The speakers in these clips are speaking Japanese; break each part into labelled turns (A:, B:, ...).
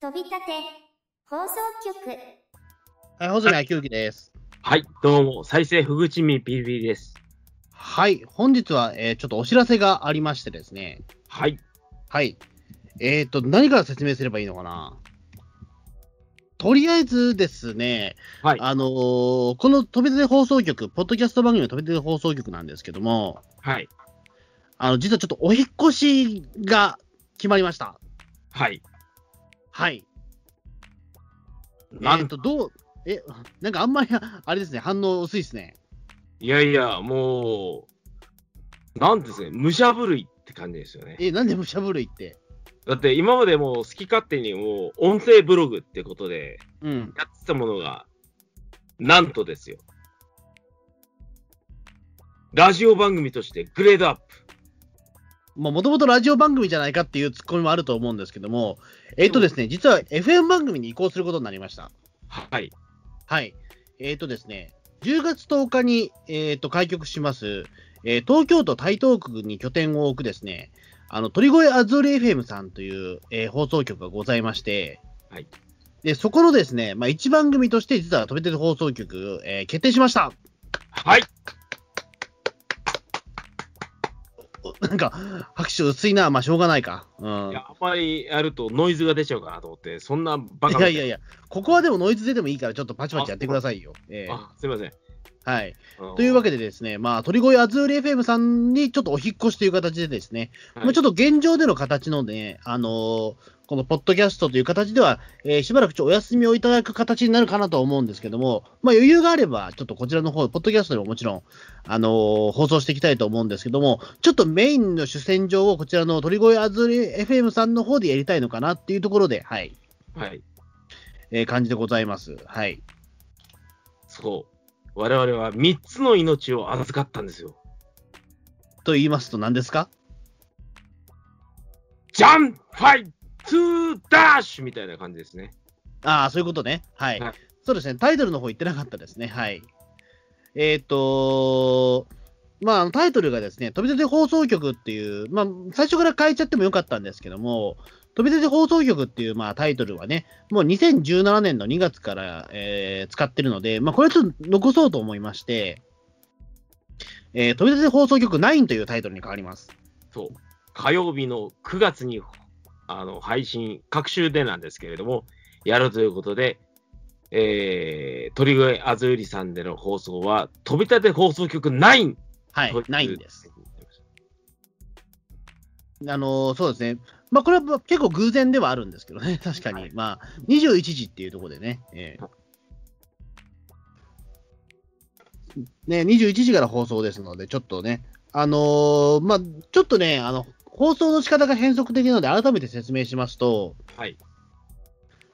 A: 飛び立て放送局
B: はい、細谷明之です。
C: はい、どうも、再生ふぐちみビビです。
B: はい、本日は、えーちょっとお知らせがありましてですね。
C: はい、
B: はい。えっ、と、何から説明すればいいのかな？とりあえずですね、
C: はい、
B: あのーこの飛び出て放送局、ポッドキャスト番組の飛び出て放送局なんですけども、
C: はい、
B: あの、実はちょっとお引っ越しが決まりました。
C: はい。
B: はい。
C: なん
B: えっ、と、どう、え、なんかあんまり、あれですね、反応薄いですね。
C: いやいや、もう、なんですね、武者震いって感じですよね。
B: え、なんで武者震いって？
C: だって今までもう好き勝手にもう音声ブログってことで
B: うん。
C: やってたものが、なんとですよ。ラジオ番組としてグレードアップ。
B: まあ、もともとラジオ番組じゃないかっていうツッコミもあると思うんですけども、えっ、とですね、実は FM 番組に移行することになりました。
C: はい、
B: はい。えっ、とですね、10月10日に、えっと開局します、えー東京都台東区に拠点を置くですね、あの鳥越アズール FM さんという、えー放送局がございまして、
C: はい
B: でそこのですね、まあ、一番組として実は飛び出てる放送局、えー決定しました。
C: はい、
B: なんか、拍手薄いな、まあしょうがないか。うん
C: いや、あんまりやるとノイズが出ちゃうかなと思って、そんなバカ
B: いやいやいや、ここはでもノイズ出てもいいから、ちょっとパチパチやってくださいよ。え
C: すいません。
B: はい。というわけでですね、まあ、鳥越アズール FM さんにちょっとお引っ越しという形でですね、
C: はい
B: まあ、ちょっと現状での形のね、あのーこのポッドキャストという形では、えーしばらくちょお休みをいただく形になるかなとは思うんですけども、まあ、余裕があれば、ちょっとこちらの方、ポッドキャストでももちろん、あのー放送していきたいと思うんですけども、ちょっとメインの主戦場をこちらの鳥越アズール FM さんの方でやりたいのかなっていうところで、はい、
C: はい、
B: えー感じでございます。はい。
C: そう。我々は3つの命を預かったんですよ。
B: と言いますと何ですか？
C: ジャンファイダッシュみたいな感じですね。
B: ああ、そういうことね。はい。
C: はい
B: そうですね。タイトルの方言ってなかったですね。はい。えっ、とまあタイトルがですね、飛び出て放送局っていう、まあ、最初から変えちゃってもよかったんですけども、飛び出て放送局っていう、まあ、タイトルはね、もう2017年の2月から、えー使ってるので、まあ、これちょっと残そうと思いまして、えー飛び出て放送局9というタイトルに変わります。
C: そう。火曜日の9月にあの配信、各週でなんですけれども、やるということで、えー、鳥越あずうりさんでの放送は、飛び立て放送局9。
B: はい、
C: という
B: 9です。。あのーそうですね。まあ、これは結構偶然ではあるんですけどね、確かに。
C: はい
B: まあ、21時っていうところでね。えーね、21時から放送ですので、ちょっとね、あのーまあ、ちょっとね、あの、放送の仕方が変則的なので、改めて説明しますと、
C: はい。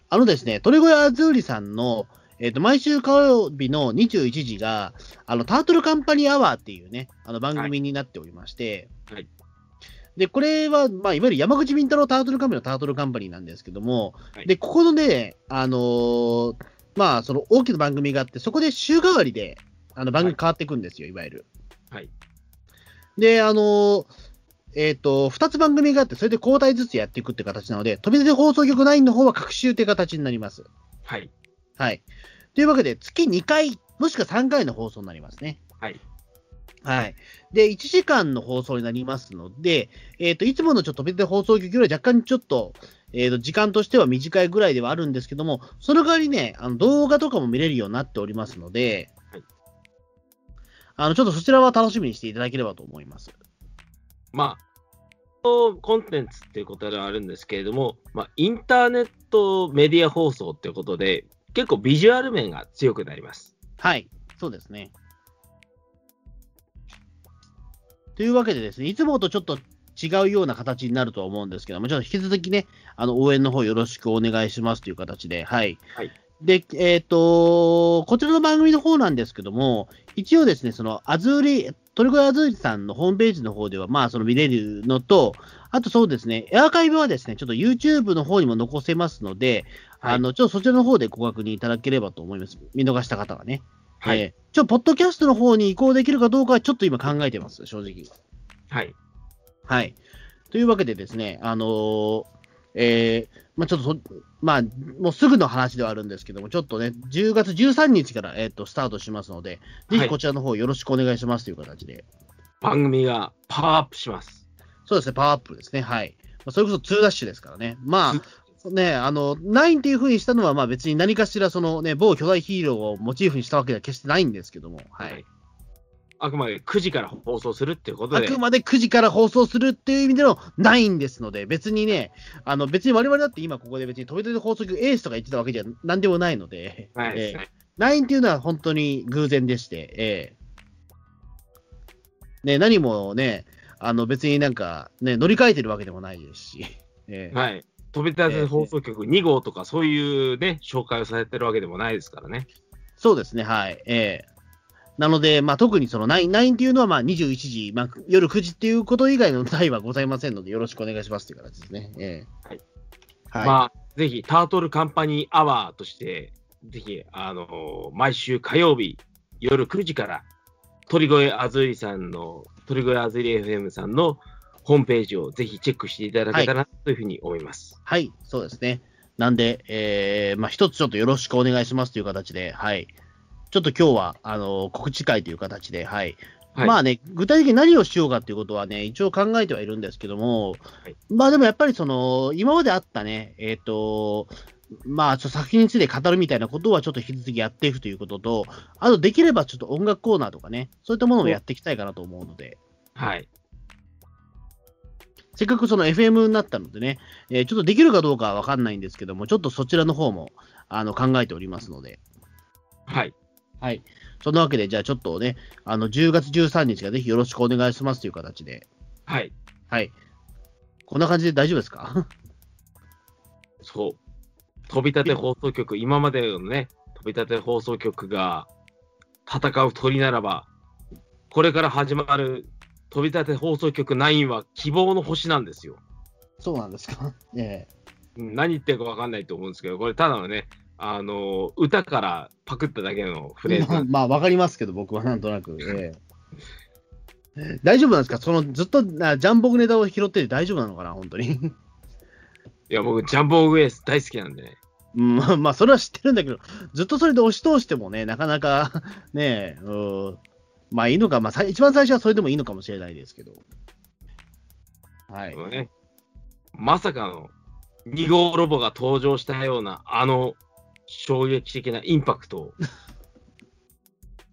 B: あのですね、鳥越あずうりさんの、えっ、と、毎週火曜日の21時が、あの、タートルカンパニーアワーっていうね、あの番組になっておりまして、
C: はい
B: で、これは、まあ、いわゆる山口敏太郎タートルカンパニーのタートルカンパニーなんですけども、
C: はい
B: で、ここのね、あのーまあ、その大きな番組があって、そこで週替わりで、あの、番組変わっていくんですよ、い、わゆる。
C: はい。
B: で、あのーえっ、と、2つ番組があって、それで交代ずつやっていくって形なので、飛び出て放送局9の方は各週って形になります。
C: はい。
B: はい。というわけで、月2回、もしくは3回の放送になりますね。
C: はい。
B: はい。で、1時間の放送になりますので、えっ、と、いつものちょっと飛び出て放送局よりは若干ちょっと、えっ、と、時間としては短いぐらいではあるんですけども、その代わりね、あの動画とかも見れるようになっておりますので、
C: はい
B: あの、ちょっとそちらは楽しみにしていただければと思います。
C: まあ、コンテンツっていうことではあるんですけれども、まあ、インターネットメディア放送っていうことで、結構ビジュアル面が強くなります。
B: はい、そうですね。というわけでですね、いつもとちょっと違うような形になるとは思うんですけども、ちょっと引き続きね、あの応援の方よろしくお願いしますという形で、はい。
C: はい
B: で、えっ、と、こちらの番組の方なんですけども、一応ですね、その、アズーリ、鳥越アズーリさんのホームページの方では、まあ、その見れるのと、あとそうですね、アーカイブはですね、ちょっと YouTube の方にも残せますので、
C: はい
B: あの、ちょっとそちらの方でご確認いただければと思います。見逃した方はね。
C: はい。
B: えーちょ、ポッドキャストの方に移行できるかどうかはちょっと今考えてます、正直。
C: はい。
B: はい。というわけでですね、あのーえーまあ、ちょっとそ、まあ、もうすぐの話ではあるんですけども、ちょっとね、10月13日から、えー、とスタートしますので、ぜひこちらの方よろしくお願いしますという形で、
C: 番組がパワーアップします。
B: そうですね、パワーアップですね、はい。まあ、それこそ2ダッシュですからね、まあ、ね、あの、9っていう風にしたのは、まあ別に何かしら、そのね、某巨大ヒーローをモチーフにしたわけでは決してないんですけども、はい。
C: はいあくまで9時から放送するっていうことで、
B: あくまで9時から放送するっていう意味での9ですので、別にね、あの別に我々だって今ここで別に飛び出て放送局エースとか言ってたわけじゃなんでもないので、
C: はい。ですね
B: え。ー9っていうのは本当に偶然でして、えーね、何もね、あの別になんか、ね、乗り換えてるわけでもないですし、えー
C: はい、飛び立て放送局2号とか、そういうね、紹介をされてるわけでもないですからね。
B: そうですね、はい。えーなので、まあ、特にその9、9っていうのはまあ21時、まあ、夜9時っていうこと以外の題はございませんので、よろしくお願いしますという形ですね。えー
C: はい。
B: はい。
C: まあ、ぜひ、タートルカンパニーアワーとして、ぜひ、あのー毎週火曜日夜9時から、鳥越あずりさんの、鳥越あずり FM さんのホームページをぜひチェックしていただけたらというふうに思います。
B: はい、そうですね。なんで、えー、まあ、一つちょっとよろしくお願いしますという形で、はい。ちょっと今日は、あの、告知会という形で、はい。
C: はい、
B: まあね、具体的に何をしようかっていうことはね、一応考えてはいるんですけども、
C: はい
B: まあでもやっぱりその、今まであったね、えっ、と、まあ、ちょっと作品について語るみたいなことはちょっと引き続きやっていくということと、あとできればちょっと音楽コーナーとかね、そういったものもやっていきたいかなと思うので、
C: はい。
B: せっかくその FM になったのでね、えーちょっとできるかどうかはわかんないんですけども、ちょっとそちらの方もあの考えておりますので、
C: はい。
B: はい。そんなわけで、じゃあちょっとね、あの10月13日がぜひよろしくお願いしますという形で、
C: はい。
B: はい。こんな感じで大丈夫ですか？
C: そう。飛び立て放送局、今までのね、飛び立て放送局が戦う鳥ならば、これから始まる飛び立て放送局9は希望の星なんですよ。
B: そうなんですか？え
C: うん何言ってるか分かんないと思うんですけど、これただのね、あの歌からパクっただけのフレーズなんで
B: まあ、わかりますけど、僕はなんとなく。ええ大丈夫なんですか？そのずっとあジャンボグネタを拾ってて大丈夫なのかな？本当に。
C: いや、僕、ジャンボウエース大好きなんでね。
B: うんまあ、まあ、それは知ってるんだけど、ずっとそれで押し通してもね、なかなか ね、うん、まあいいのか、まあ、さ一番最初はそれでもいいのかもしれないですけど。はい
C: ねまさかの2号ロボが登場したような、あの衝撃的なインパクトを、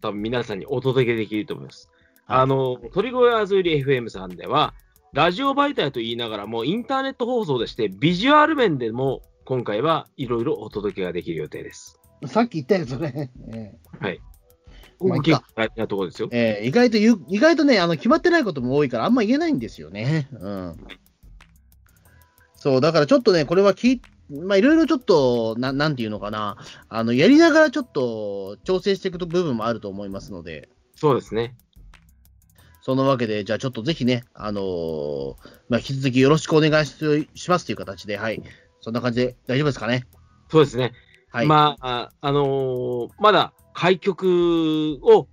C: 多分皆さんにお届けできると思います。あの、鳥越あずり FM さんでは、ラジオ媒体と言いながらも、インターネット放送でして、ビジュアル面でも、今回はいろいろお届けができる予定です。
B: さっき言ったやつね。ええ
C: ここ
B: まあ
C: 結構大事なところですよ。
B: ええ意外と言う、意外とね、あの決まってないことも多いから、あんま言えないんですよね。うん。そう、だからちょっとね、これは聞いまあ、いろいろちょっと、ななんていうのかな、あの、やりながらちょっと調整していく部分もあると思いますので、
C: そうですね。
B: そのわけで、じゃあちょっとぜひね、あのーまあ、引き続きよろしくお願いししますという形で、はい。そんな感じで大丈夫ですかね？
C: そうですね。
B: はい。
C: まあ、ああのーまだ開局を、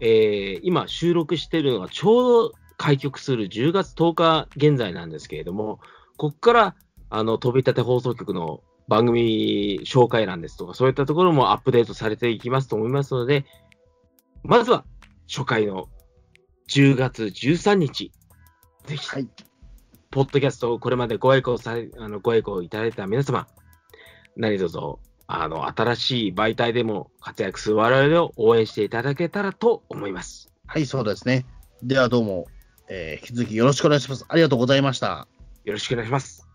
C: えー今収録しているのがちょうど開局する10月10日現在なんですけれども、ここからあの飛び立て放送局の番組紹介欄ですとか、そういったところもアップデートされていきますと思いますので、まずは初回の10月13日、ぜひ、
B: はい。
C: ポッドキャストをこれまでご愛顧され、あのご愛顧いただいた皆様、何卒、あの、新しい媒体でも活躍する我々を応援していただけたらと思います。
B: はい、そうですね。ではどうも、えー引き続きよろしくお願いします。ありがとうございました。
C: よろしくお願いします。